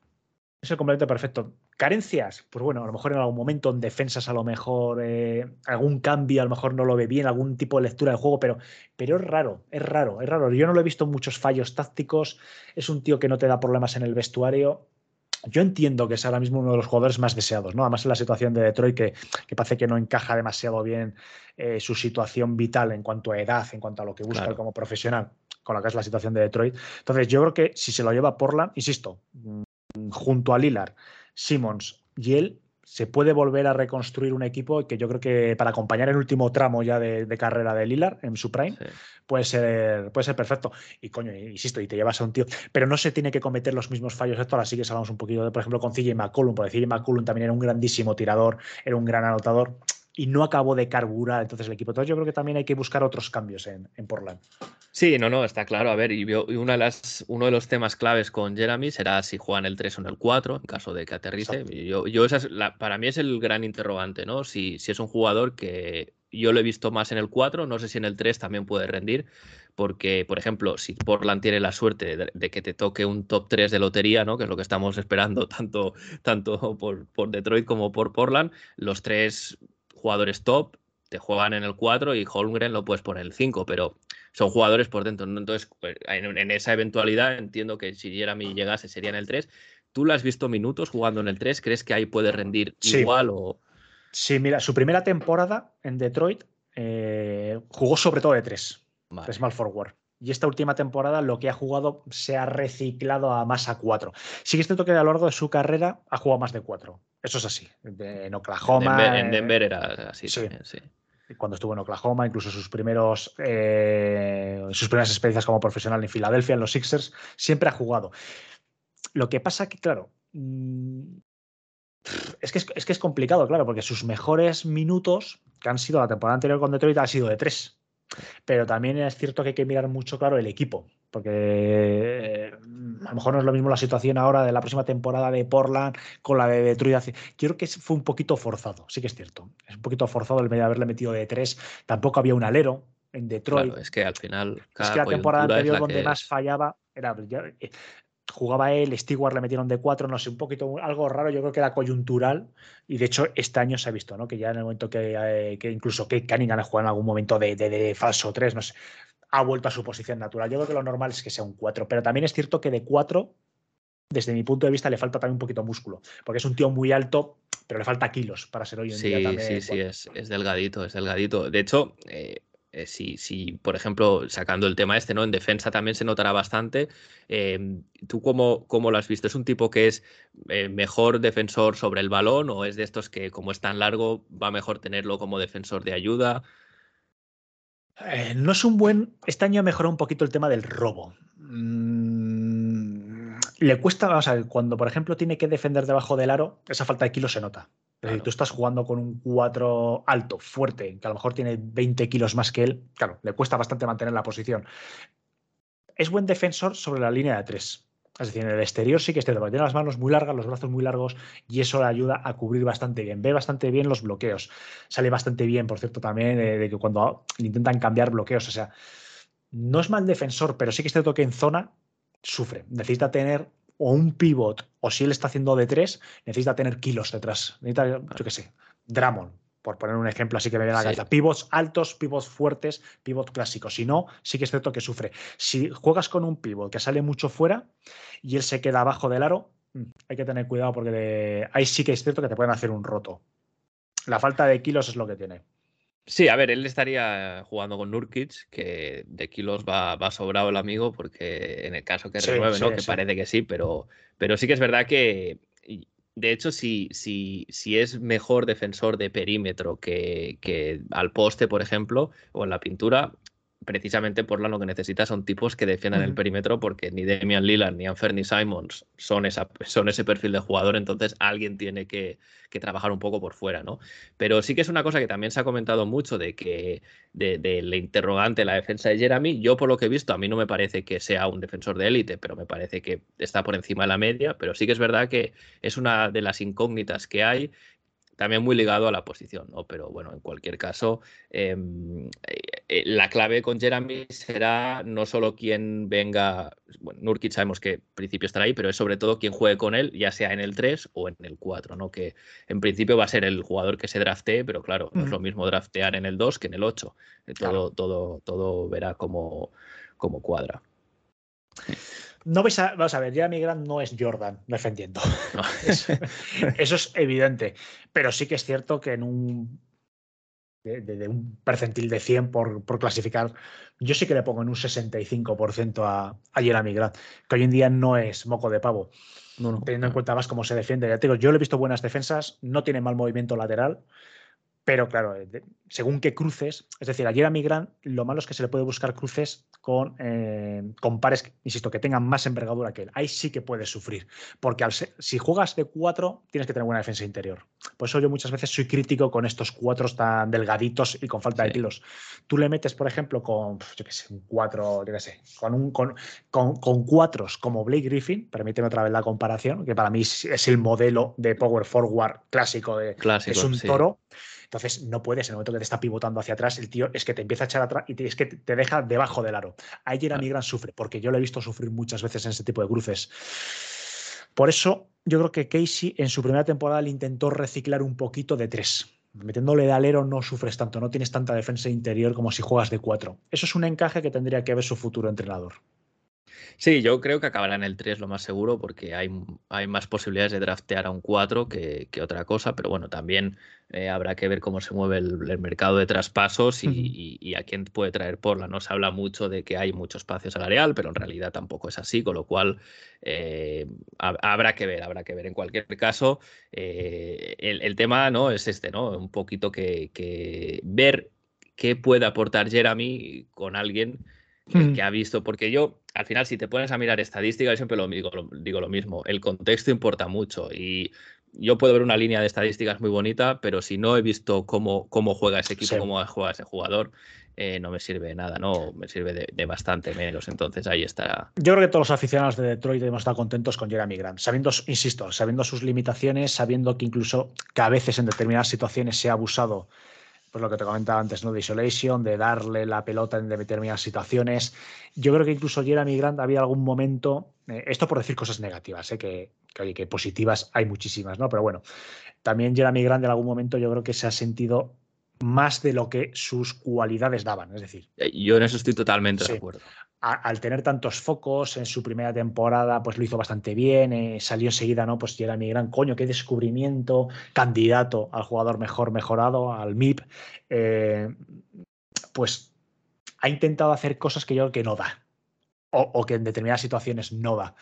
Es el complemento perfecto. ¿Carencias? Pues bueno, a lo mejor en algún momento en defensas, a lo mejor eh, algún cambio, a lo mejor no lo ve bien, algún tipo de lectura del juego, pero, pero es raro, es raro, es raro. Yo no lo he visto muchos fallos tácticos. Es un tío que no te da problemas en el vestuario. Yo entiendo que es ahora mismo uno de los jugadores más deseados, ¿no? Además en la situación de Detroit que, que parece que no encaja demasiado bien eh, su situación vital en cuanto a edad, en cuanto a lo que busca Claro. como profesional, con la que es la situación de Detroit. Entonces yo creo que si se lo lleva Portland, insisto, mm, junto a Lillard, Simmons y él, se puede volver a reconstruir un equipo que yo creo que para acompañar el último tramo ya de, de carrera de Lillard en su prime, Sí. puede ser, puede ser perfecto. Y coño, insisto, y te llevas a un tío. Pero no se tiene que cometer los mismos fallos. Esto ahora sí que hablamos un poquito, de, por ejemplo, con CJ McCollum, porque CJ McCollum también era un grandísimo tirador, era un gran anotador. Y no acabó de carburar entonces el equipo. Entonces yo creo que también hay que buscar otros cambios en, en Portland. Sí, no, no, está claro. A ver, y, una de las, uno de los temas claves con Jeremy será si juega en el 3 o en el 4, en caso de que aterrice. Yo, yo esa es la- para mí es el gran interrogante, ¿no? Si, si es un jugador que yo lo he visto más en el 4, no sé si en el 3 también puede rendir, porque, por ejemplo, si Portland tiene la suerte de, de que te toque un top 3 de lotería, ¿no? Que es lo que estamos esperando tanto, tanto por, por Detroit como por Portland, los tres jugadores top te juegan en el 4 y Holmgren lo puedes poner en el 5, pero son jugadores por dentro. ¿no? Entonces, pues, en, en esa eventualidad entiendo que si Jeremy llegase sería en el 3. ¿Tú lo has visto minutos jugando en el 3? ¿Crees que ahí puede rendir Sí. igual o...? Sí, mira, su primera temporada en Detroit eh, jugó sobre todo de tres. Vale. de Small Forward. Y esta última temporada lo que ha jugado se ha reciclado a más a 4. Sí que es cierto que a lo largo de su carrera ha jugado más de 4. Eso es así. De- en Oklahoma. Denver, en eh, Denver era así sí. también, sí. Cuando estuvo en Oklahoma, incluso sus primeros eh, sus primeras experiencias como profesional en Filadelfia, en los Sixers, siempre ha jugado. Lo que pasa que, claro, mm, es que es, es que es complicado, claro, porque sus mejores minutos, que han sido la temporada anterior con Detroit, han sido de 3. Pero también es cierto que hay que mirar mucho, claro, el equipo. Porque eh, a lo mejor no es lo mismo la situación ahora de la próxima temporada de Portland con la de Detroit. creo que fue un poquito forzado, sí que es cierto. Es un poquito forzado el de haberle metido de tres. Tampoco había un alero en Detroit. Claro, es que al final es que la temporada anterior la donde que más fallaba era. Jugaba él, Stewart le metieron de cuatro, no sé, un poquito algo raro, yo creo que era coyuntural y de hecho este año se ha visto, ¿no? Que ya en el momento que, eh, que incluso Kate Cunningham ha jugado en algún momento de, de- de falso 3, no sé, ha vuelto a su posición natural. Yo creo que lo normal es que sea un 4, pero también es cierto que de 4, desde mi punto de vista, le falta también un poquito músculo, porque es un tío muy alto, pero le falta kilos para ser hoy en día Sí, también. sí, sí, es delgadito, es delgadito. De hecho, eh, eh, si, si, por ejemplo, sacando el tema este, ¿no? En defensa también se notará bastante. Eh, ¿Tú cómo, cómo lo has visto? ¿Es un tipo que es eh, mejor defensor sobre el balón o es de estos que, como es tan largo, va mejor tenerlo como defensor de ayuda? No es un buen. Este año ha mejorado un poquito el tema del robo. Mm, le cuesta, vamos a ver, cuando por ejemplo tiene que defender debajo del aro, esa falta de kilos se nota. Claro. tú estás jugando con un 4 alto, fuerte, que a lo mejor tiene 20 kilos más que él. Claro, le cuesta bastante mantener la posición. Es buen defensor sobre la línea de 3. Es decir, en el exterior sí que es cierto, tiene las manos muy largas, los brazos muy largos, y eso le ayuda a cubrir bastante bien. Ve bastante bien los bloqueos. Sale bastante bien, por cierto, también eh, de que cuando intentan cambiar bloqueos. O sea, no es mal defensor, pero sí que es cierto que en zona sufre. Necesita tener o un pivot, o si él está haciendo de tres, necesita tener kilos detrás. Necesita, yo qué sé, Dramon, por poner un ejemplo así que me viene a la Sí. cabeza. Pivots altos, pivots fuertes, pivot clásicos. Si no, sí que es cierto que sufre. Si juegas con un pivot que sale mucho fuera y él se queda abajo del aro, mm, hay que tener cuidado porque de- ahí sí que es cierto que te pueden hacer un roto. La falta de kilos es lo que tiene. Sí, a ver, él estaría jugando con Nurkic, que de kilos va, va sobrado el amigo, porque en el caso que Sí, renueve, ¿no? sí, Que parece que sí, pero, pero sí que es verdad que, de hecho, si, si, si es mejor defensor de perímetro que, que al poste, por ejemplo, o en la pintura, precisamente por lo que necesita son tipos que defiendan el perímetro, porque ni Damian Lillard ni Anferni Simons son, esa, son ese perfil de jugador, entonces alguien tiene que, que trabajar un poco por fuera, ¿no? Pero sí que es una cosa que también se ha comentado mucho de que de, del interrogante la defensa de Jeremy. Yo, por lo que he visto, a mí no me parece que sea un defensor de élite, pero me parece que está por encima de la media. Pero sí que es verdad que es una de las incógnitas que hay. También muy ligado a la posición, ¿no? Pero bueno, en cualquier caso, eh, eh, la clave con Jeremy será no solo quien venga, bueno, Nurkic sabemos que en principio estará ahí, pero es sobre todo quien juegue con él, ya sea en el 3 o en el 4, ¿no? Que en principio va a ser el jugador que se draftee, pero claro, no es lo mismo draftear en el 2 que en el 8. Eh, todo, todo, todo verá como, como cuadra. No vais a, vamos a ver, Jeremy Grant no es Jordan defendiendo. eso, es evidente. Pero sí que es cierto que en un de, un percentil de 100 por, por, clasificar, yo sí que le pongo en un 65% a, a Jeremy Grant, que hoy en día no es moco de pavo. teniendo en cuenta más cómo se defiende. Ya te digo, yo le he visto buenas defensas, no tiene mal movimiento lateral. Pero claro, eh, según qué cruces, es decir, a Jeremy Grant lo malo es que se le puede buscar cruces con, eh, con pares, insisto, que tengan más envergadura que él. Ahí sí que puedes sufrir, porque al si juegas de cuatro, tienes que tener buena defensa interior. Por eso yo muchas veces soy crítico con estos cuatros tan delgaditos y con falta de kilos. Tú le metes, por ejemplo, con, yo qué sé, un cuatro, yo qué sé, con, un, con, con, cuatros como Blake Griffin, permíteme otra vez la comparación, que para mí es el modelo de power forward clásico, de, es un toro entonces no puedes, en el momento que te está pivotando hacia atrás, el tío es que te empieza a echar atrás y es que te deja debajo del aro. Ahí Jeremy Grant sufre, porque yo lo he visto sufrir muchas veces en ese tipo de cruces. Por eso yo creo que Casey en su primera temporada le intentó reciclar un poquito de tres. Metiéndole de alero no sufres tanto, no tienes tanta defensa interior como si juegas de cuatro. Eso es un encaje que tendría que ver su futuro entrenador. Sí, yo creo que acabará en el 3 lo más seguro porque hay, hay más posibilidades de draftear a un 4 que, otra cosa, pero bueno, también eh, habrá que ver cómo se mueve el, mercado de traspasos y, a quién puede traer Porla. No se habla mucho de que hay mucho espacio salarial, pero en realidad tampoco es así, con lo cual eh, habrá que ver, habrá que ver. En cualquier caso, eh, el, tema no es este, ¿no? Un poquito que, que ver qué puede aportar Jeremy con alguien Hmm. que, ha visto, porque yo, al final, si te pones a mirar estadísticas, yo siempre lo digo, digo lo mismo, el contexto importa mucho y yo puedo ver una línea de estadísticas muy bonita, pero si no he visto cómo, cómo juega ese equipo, cómo juega ese jugador, eh, no me sirve de nada, no me sirve de, bastante menos. Entonces ahí está. Yo creo que todos los aficionados de Detroit debemos estar contentos con Jeremy Grant, sabiendo, insisto, sabiendo sus limitaciones, sabiendo que incluso que a veces en determinadas situaciones se ha abusado pues lo que te comentaba antes, ¿no? De isolation, de darle la pelota en determinadas situaciones. Yo creo que incluso Jeremy Grant había algún momento, eh, esto por decir cosas negativas, ¿eh? que, que, que positivas hay muchísimas, ¿no? Pero bueno, también Jeremy Grant en algún momento yo creo que se ha sentido más de lo que sus cualidades daban. Es decir, eh, yo en eso estoy totalmente de acuerdo al tener tantos focos en su primera temporada, pues lo hizo bastante bien, eh, salió enseguida, ¿no? Pues era mi gran coño, qué descubrimiento, candidato al jugador mejor mejorado, al MIP, eh, pues ha intentado hacer cosas que yo creo que no da, o, que en determinadas situaciones no da.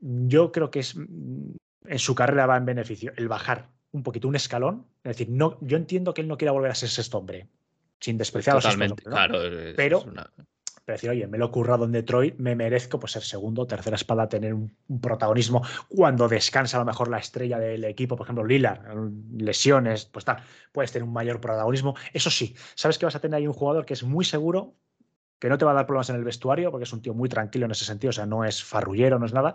Yo creo que es en su carrera va en beneficio el bajar un poquito un escalón, es decir, no, yo entiendo que él no quiera volver a ser sexto hombre, sin despreciar a los claro, pero decir, oye, me lo he currado en Detroit, me merezco pues, ser segundo tercera espada, tener un, protagonismo cuando descansa a lo mejor la estrella del equipo, por ejemplo, Lillard, lesiones, pues tal, puedes tener un mayor protagonismo. Eso sí, sabes que vas a tener ahí un jugador que es muy seguro, que no te va a dar problemas en el vestuario, porque es un tío muy tranquilo en ese sentido, o sea, no es farrullero, no es nada.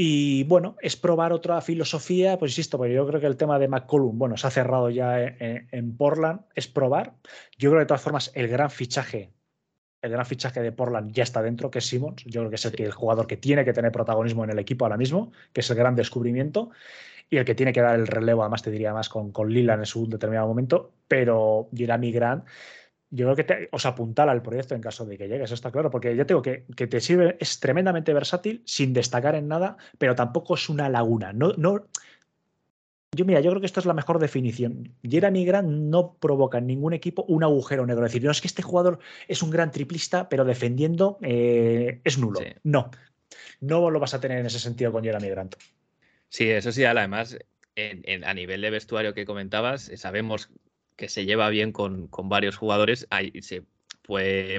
Y bueno, es probar otra filosofía, pues insisto, porque yo creo que el tema de McCollum, bueno, se ha cerrado ya en, en Portland, es probar. Yo creo que de todas formas el gran fichaje el gran fichaje de Portland ya está dentro, que es Simmons. Yo creo que es el, jugador que tiene que tener protagonismo en el equipo ahora mismo, que es el gran descubrimiento y el que tiene que dar el relevo, además te diría más con, con Lila en su determinado momento, pero Jeremy Grant, yo creo que te, os apuntala al proyecto en caso de que llegue, eso está claro, porque ya tengo que, que te sirve, es tremendamente versátil, sin destacar en nada, pero tampoco es una laguna. No, no, yo, mira, yo creo que esta es la mejor definición. Jeremy Grant no provoca en ningún equipo un agujero negro. Es decir, no es que este jugador es un gran triplista, pero defendiendo eh, es nulo. No, no lo vas a tener en ese sentido con Jeremy Grant. Sí, eso sí, además, a nivel de vestuario que comentabas, sabemos que se lleva bien con, con varios jugadores. Hay, se pues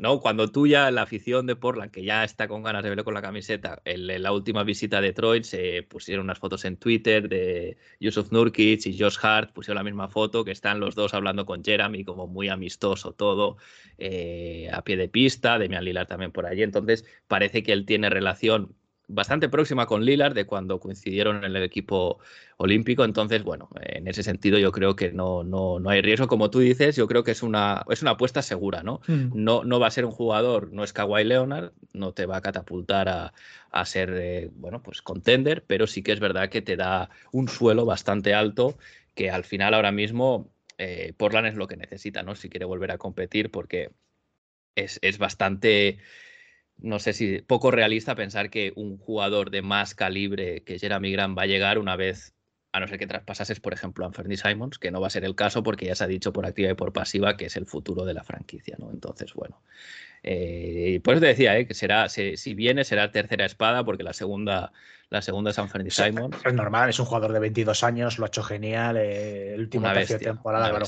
¿no? Cuando tú ya, la afición de Portland, que ya está con ganas de verlo con la camiseta, en, la última visita a Detroit se pusieron unas fotos en Twitter de Yusuf Nurkic y Josh Hart, pusieron la misma foto, que están los dos hablando con Jeremy, como muy amistoso todo, eh, a pie de pista, Demian Lillard también por allí, entonces parece que él tiene relación bastante próxima con Lillard de cuando coincidieron en el equipo olímpico. Entonces, bueno, en ese sentido yo creo que no, no, no hay riesgo. Como tú dices, yo creo que es una, es una apuesta segura, ¿no? Mm. No, no va a ser un jugador, no es Kawhi Leonard, no te va a catapultar a, a ser, eh, bueno, pues contender, pero sí que es verdad que te da un suelo bastante alto que al final ahora mismo eh, Portland es lo que necesita, ¿no? Si quiere volver a competir porque es, es bastante no sé si poco realista pensar que un jugador de más calibre que Jeremy Grant va a llegar una vez, a no ser que traspasases, por ejemplo, a Anthony Simons, que no va a ser el caso porque ya se ha dicho por activa y por pasiva que es el futuro de la franquicia, ¿no? Entonces, bueno. Eh, por eso te decía, ¿eh? que será, si, si, viene, será tercera espada, porque la segunda, la segunda es Anthony Simons. Es normal, es un jugador de 22 años, lo ha hecho genial, eh, el último tercio de temporada, claro.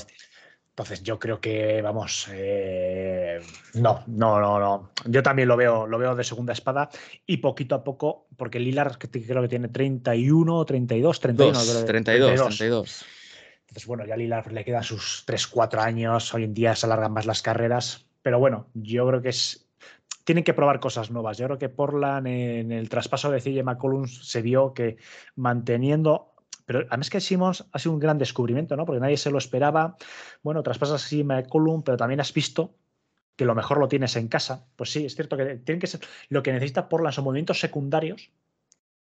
Entonces yo creo que, vamos, eh, no, no, no, no. Yo también lo veo, lo veo de segunda espada y poquito a poco, porque Lillard creo que tiene 31, 32, 31. Dos, creo, 32, 32, 32. Entonces, bueno, ya a Lillard le quedan sus 3, 4 años, hoy en día se alargan más las carreras, pero bueno, yo creo que es... Tienen que probar cosas nuevas. Yo creo que Portland en el traspaso de CJ McCollum se vio que manteniendo pero además que Simmons ha sido un gran descubrimiento, ¿no? Porque nadie se lo esperaba. Bueno, traspasas así McCollum, pero también has visto que lo mejor lo tienes en casa. Pues sí, es cierto que tienen que ser lo que necesita Portland son movimientos secundarios,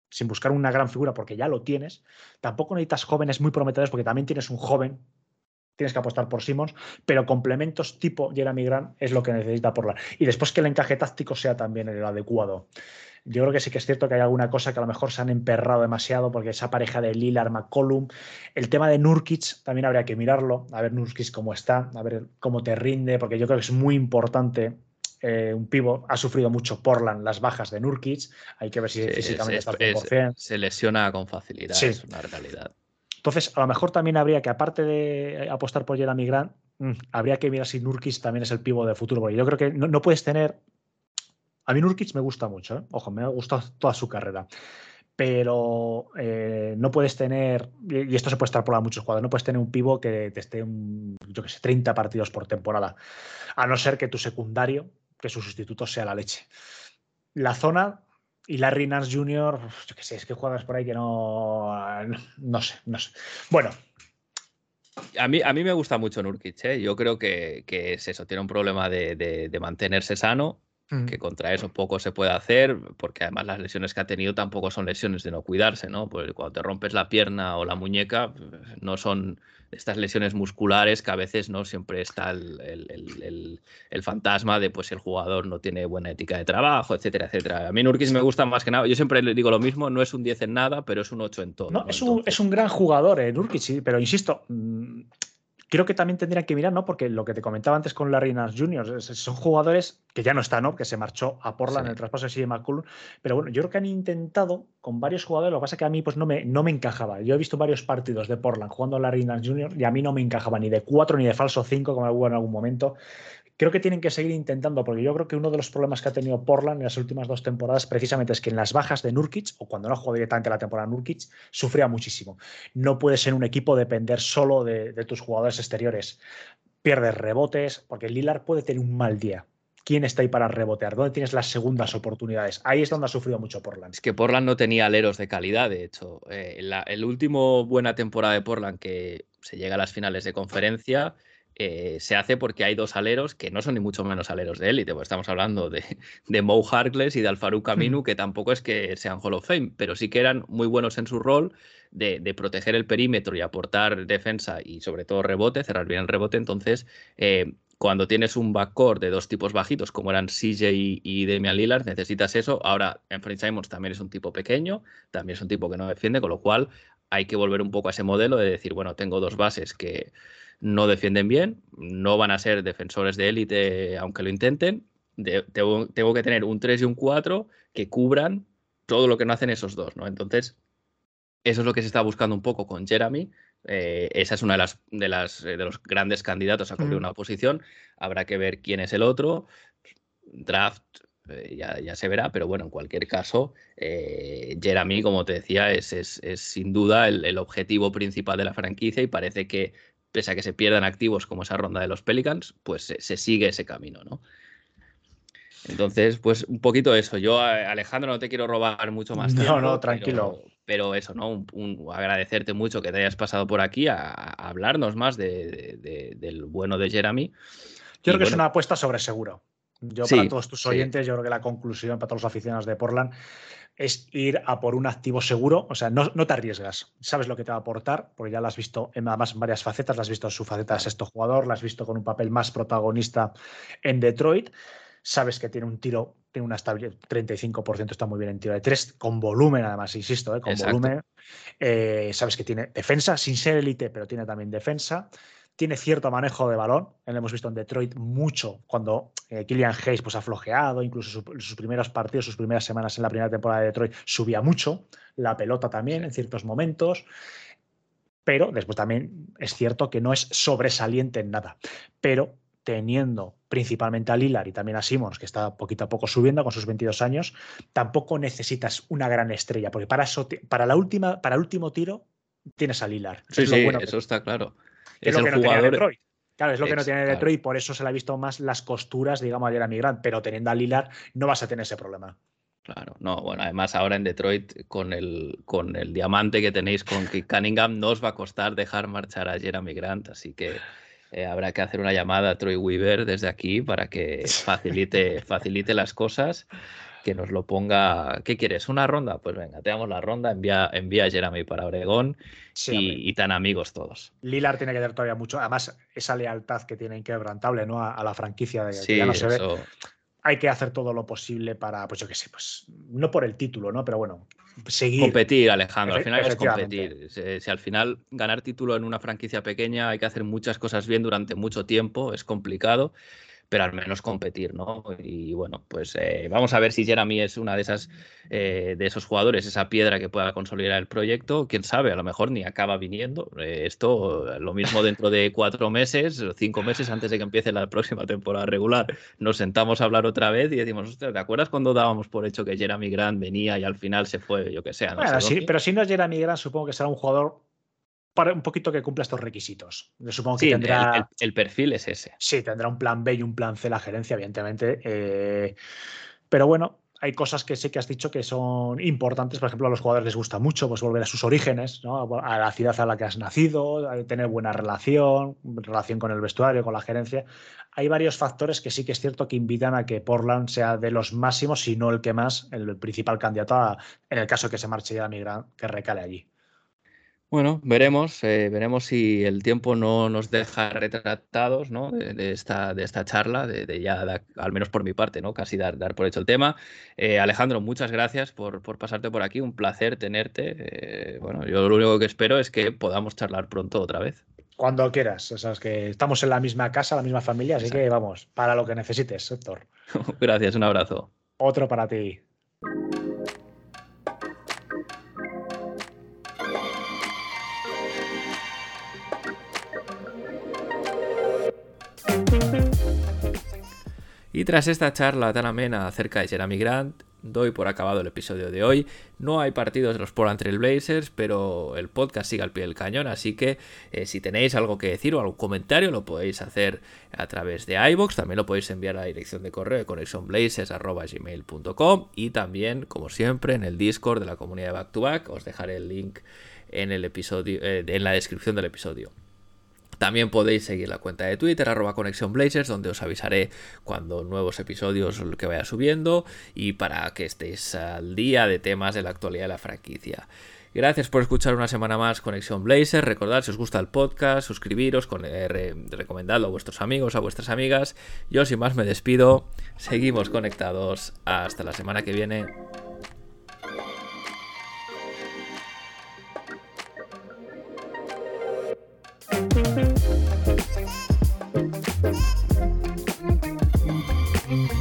sin buscar una gran figura porque ya lo tienes. Tampoco necesitas jóvenes muy prometedores porque también tienes un joven. Tienes que apostar por Simmons, pero complementos tipo Jeremy Grant es lo que necesita Portland. Y después que el encaje táctico sea también el adecuado. Yo creo que sí que es cierto que hay alguna cosa que a lo mejor se han emperrado demasiado porque esa pareja de Lillard, McCollum, el tema de Nurkic también habría que mirarlo, a ver Nurkic cómo está, a ver cómo te rinde, porque yo creo que es muy importante eh, un pivo ha sufrido mucho Portland las bajas de Nurkic. Hay que ver si sí, físicamente es, está es, Se lesiona con facilidad, sí. es una realidad. Entonces, a lo mejor también habría que, aparte de apostar por Jeremy Grant, mmm, habría que mirar si Nurkic también es el pivo de futuro. Porque yo creo que no, no puedes tener a mí Nurkic me gusta mucho, ¿eh? ojo, me ha gustado toda su carrera. Pero eh, no puedes tener, y esto se puede estar por muchos jugadores, no puedes tener un pivo que te esté, un, yo que sé, 30 partidos por temporada. A no ser que tu secundario, que su sustituto sea la leche. La zona y Larry Nance Jr., yo que sé, es que juegas por ahí que no. No sé, no sé. Bueno, a mí, a mí me gusta mucho Nurkic, ¿eh? yo creo que, que, es eso, tiene un problema de, de mantenerse sano que contra eso poco se puede hacer, porque además las lesiones que ha tenido tampoco son lesiones de no cuidarse, ¿no? Porque cuando te rompes la pierna o la muñeca, pues, no son estas lesiones musculares que a veces no siempre está el, el, el, el, fantasma de pues el jugador no tiene buena ética de trabajo, etcétera, etcétera. A mí Nurkic me gusta más que nada, yo siempre le digo lo mismo, no es un 10 en nada, pero es un 8 en todo. No, ¿no? Es, un, es, un, gran jugador, eh, Nurkic, sí, pero insisto, mmm creo que también tendrían que mirar, ¿no? Porque lo que te comentaba antes con Larry Nance Jr., son jugadores que ya no están, ¿no? Que se marchó a Portland sí. en el traspaso de CJ McCollum. Pero bueno, yo creo que han intentado con varios jugadores, lo que pasa es que a mí pues no me, no me encajaba. Yo he visto varios partidos de Portland jugando a Larry Nance Jr. y a mí no me encajaba ni de 4 ni de falso 5 como hubo en algún momento creo que tienen que seguir intentando, porque yo creo que uno de los problemas que ha tenido Portland en las últimas dos temporadas precisamente es que en las bajas de Nurkic, o cuando no jugó directamente la temporada Nurkic, sufría muchísimo. No puede ser un equipo depender solo de, de tus jugadores exteriores. Pierdes rebotes, porque Lillard puede tener un mal día. ¿Quién está ahí para rebotear? ¿Dónde tienes las segundas oportunidades? Ahí es donde ha sufrido mucho Portland. Es que Portland no tenía aleros de calidad, de hecho. Eh, la, el último buena temporada de Portland que se llega a las finales de conferencia eh, se hace porque hay dos aleros que no son ni mucho menos aleros de élite, pues estamos hablando de, de Mo Harkless y de Alfaru Caminu, que tampoco es que sean Hall of Fame, pero sí que eran muy buenos en su rol de, de, proteger el perímetro y aportar defensa y sobre todo rebote, cerrar bien el rebote. Entonces, eh, cuando tienes un backcourt de dos tipos bajitos, como eran CJ y, y Damian Lillard, necesitas eso. Ahora, Anthony Simons también es un tipo pequeño, también es un tipo que no defiende, con lo cual hay que volver un poco a ese modelo de decir, bueno, tengo dos bases que no defienden bien, no van a ser defensores de élite aunque lo intenten. De, tengo, tengo, que tener un 3 y un 4 que cubran todo lo que no hacen esos dos, ¿no? Entonces, eso es lo que se está buscando un poco con Jeremy. Eh, esa es una de las, de las de los grandes candidatos a cubrir mm. una posición. Habrá que ver quién es el otro. Draft eh, ya, ya, se verá, pero bueno, en cualquier caso, eh, Jeremy, como te decía, es, es, es sin duda el, el, objetivo principal de la franquicia y parece que pese a que se pierdan activos como esa ronda de los Pelicans, pues se, se sigue ese camino, ¿no? Entonces, pues un poquito eso. Yo, Alejandro, no te quiero robar mucho más tiempo. No, no, tranquilo. Pero, eso, ¿no? Un, agradecerte mucho que te hayas pasado por aquí a, hablarnos más del bueno de Jeremy. Yo creo que es una apuesta sobre seguro. Yo, para todos tus oyentes, yo creo que la conclusión para todos los aficionados de Portland es ir a por un activo seguro. O sea, no, te arriesgas. Sabes lo que te va a aportar, porque ya lo has visto en, además en varias facetas. Lo has visto en su faceta de sexto jugador, lo has visto con un papel más protagonista en Detroit. Sabes que tiene un tiro, tiene una estabilidad, 35% está muy bien en tiro de tres, con volumen, además, insisto, ¿eh? con volumen. Eh, sabes que tiene defensa, sin ser élite, pero tiene también defensa tiene cierto manejo de balón. Lo hemos visto en Detroit mucho cuando eh, Killian Hayes pues, ha flojeado, incluso sus primeros partidos, sus primeras semanas en la primera temporada de Detroit subía mucho, la pelota también en ciertos momentos. Pero después también es cierto que no es sobresaliente en nada. Pero teniendo principalmente a Lillard y también a Simmons, que está poquito a poco subiendo con sus 22 años, tampoco necesitas una gran estrella, porque para, eso, para, la última, para el último tiro tienes a Lillard. Sí, sí, eso está claro es, lo que no tiene Detroit. Claro, es lo que no tiene Detroit, por eso se le ha visto más las costuras, digamos, a Jeremy Grant, pero teniendo a Lillard no vas a tener ese problema. Claro, no, bueno, además ahora en Detroit con el, con el diamante que tenéis con Cunningham no os va a costar dejar marchar a Jeremy Grant, así que eh, habrá que hacer una llamada a Troy Weaver desde aquí para que facilite, facilite las cosas que nos lo ponga. ¿Qué quieres? ¿Una ronda? Pues venga, te damos la ronda, envía, envía a Jeremy para Oregón y, tan amigos todos. Lilar tiene que dar todavía mucho. Además, esa lealtad que tiene inquebrantable ¿no? a, la franquicia de que ya no se ve. Hay que hacer todo lo posible para, pues yo qué sé, pues no por el título, ¿no? Pero bueno, seguir. Competir, Alejandro. Al final es competir. si, al final ganar título en una franquicia pequeña hay que hacer muchas cosas bien durante mucho tiempo, es complicado pero al menos competir, ¿no? Y bueno, pues eh, vamos a ver si Jeremy es una de esas eh, de esos jugadores, esa piedra que pueda consolidar el proyecto. Quién sabe, a lo mejor ni acaba viniendo. Eh, esto, lo mismo dentro de cuatro meses, cinco meses antes de que empiece la próxima temporada regular, nos sentamos a hablar otra vez y decimos, ¿te acuerdas cuando dábamos por hecho que Jeremy Grant venía y al final se fue, yo que sé? bueno, sí, pero si no es Jeremy Grant, supongo que será un jugador para un poquito que cumpla estos requisitos. Yo supongo que tendrá. El, perfil es ese. Sí, tendrá un plan B y un plan C la gerencia, evidentemente. Eh, pero bueno, hay cosas que sí que has dicho que son importantes. Por ejemplo, a los jugadores les gusta mucho pues, volver a sus orígenes, ¿no? a la ciudad a la que has nacido, tener buena relación, relación con el vestuario, con la gerencia. Hay varios factores que sí que es cierto que invitan a que Portland sea de los máximos, si no el que más, el principal candidato en el caso que se marche ya Migrant, que recale allí. Bueno, veremos, eh, veremos si el tiempo no nos deja retratados ¿no? de, esta, de esta charla, de, ya, al menos por mi parte, ¿no? casi dar, dar por hecho el tema. Eh, Alejandro, muchas gracias por, por, pasarte por aquí, un placer tenerte. Eh, bueno, yo lo único que espero es que podamos charlar pronto otra vez. Cuando quieras, o sea, es que estamos en la misma casa, la misma familia, así que vamos, para lo que necesites, Héctor. gracias, un abrazo. Otro para ti. Y tras esta charla tan amena acerca de Jeremy Grant, doy por acabado el episodio de hoy. No hay partidos de los Portland Trail Blazers, pero el podcast sigue al pie del cañón, así que eh, si tenéis algo que decir o algún comentario lo podéis hacer a través de iBox, también lo podéis enviar a la dirección de correo de connectionblazers.gmail.com y también, como siempre, en el Discord de la comunidad de Back to Back, os dejaré el link en el episodio, eh, en la descripción del episodio. También podéis seguir la cuenta de Twitter, arroba Conexión Blazers, donde os avisaré cuando nuevos episodios que vaya subiendo y para que estéis al día de temas de la actualidad de la franquicia. Gracias por escuchar una semana más Conexión Blazers. Recordad si os gusta el podcast, suscribiros, con, eh, recomendadlo a vuestros amigos, a vuestras amigas. Yo sin más me despido. Seguimos conectados. Hasta la semana que viene. Thank you.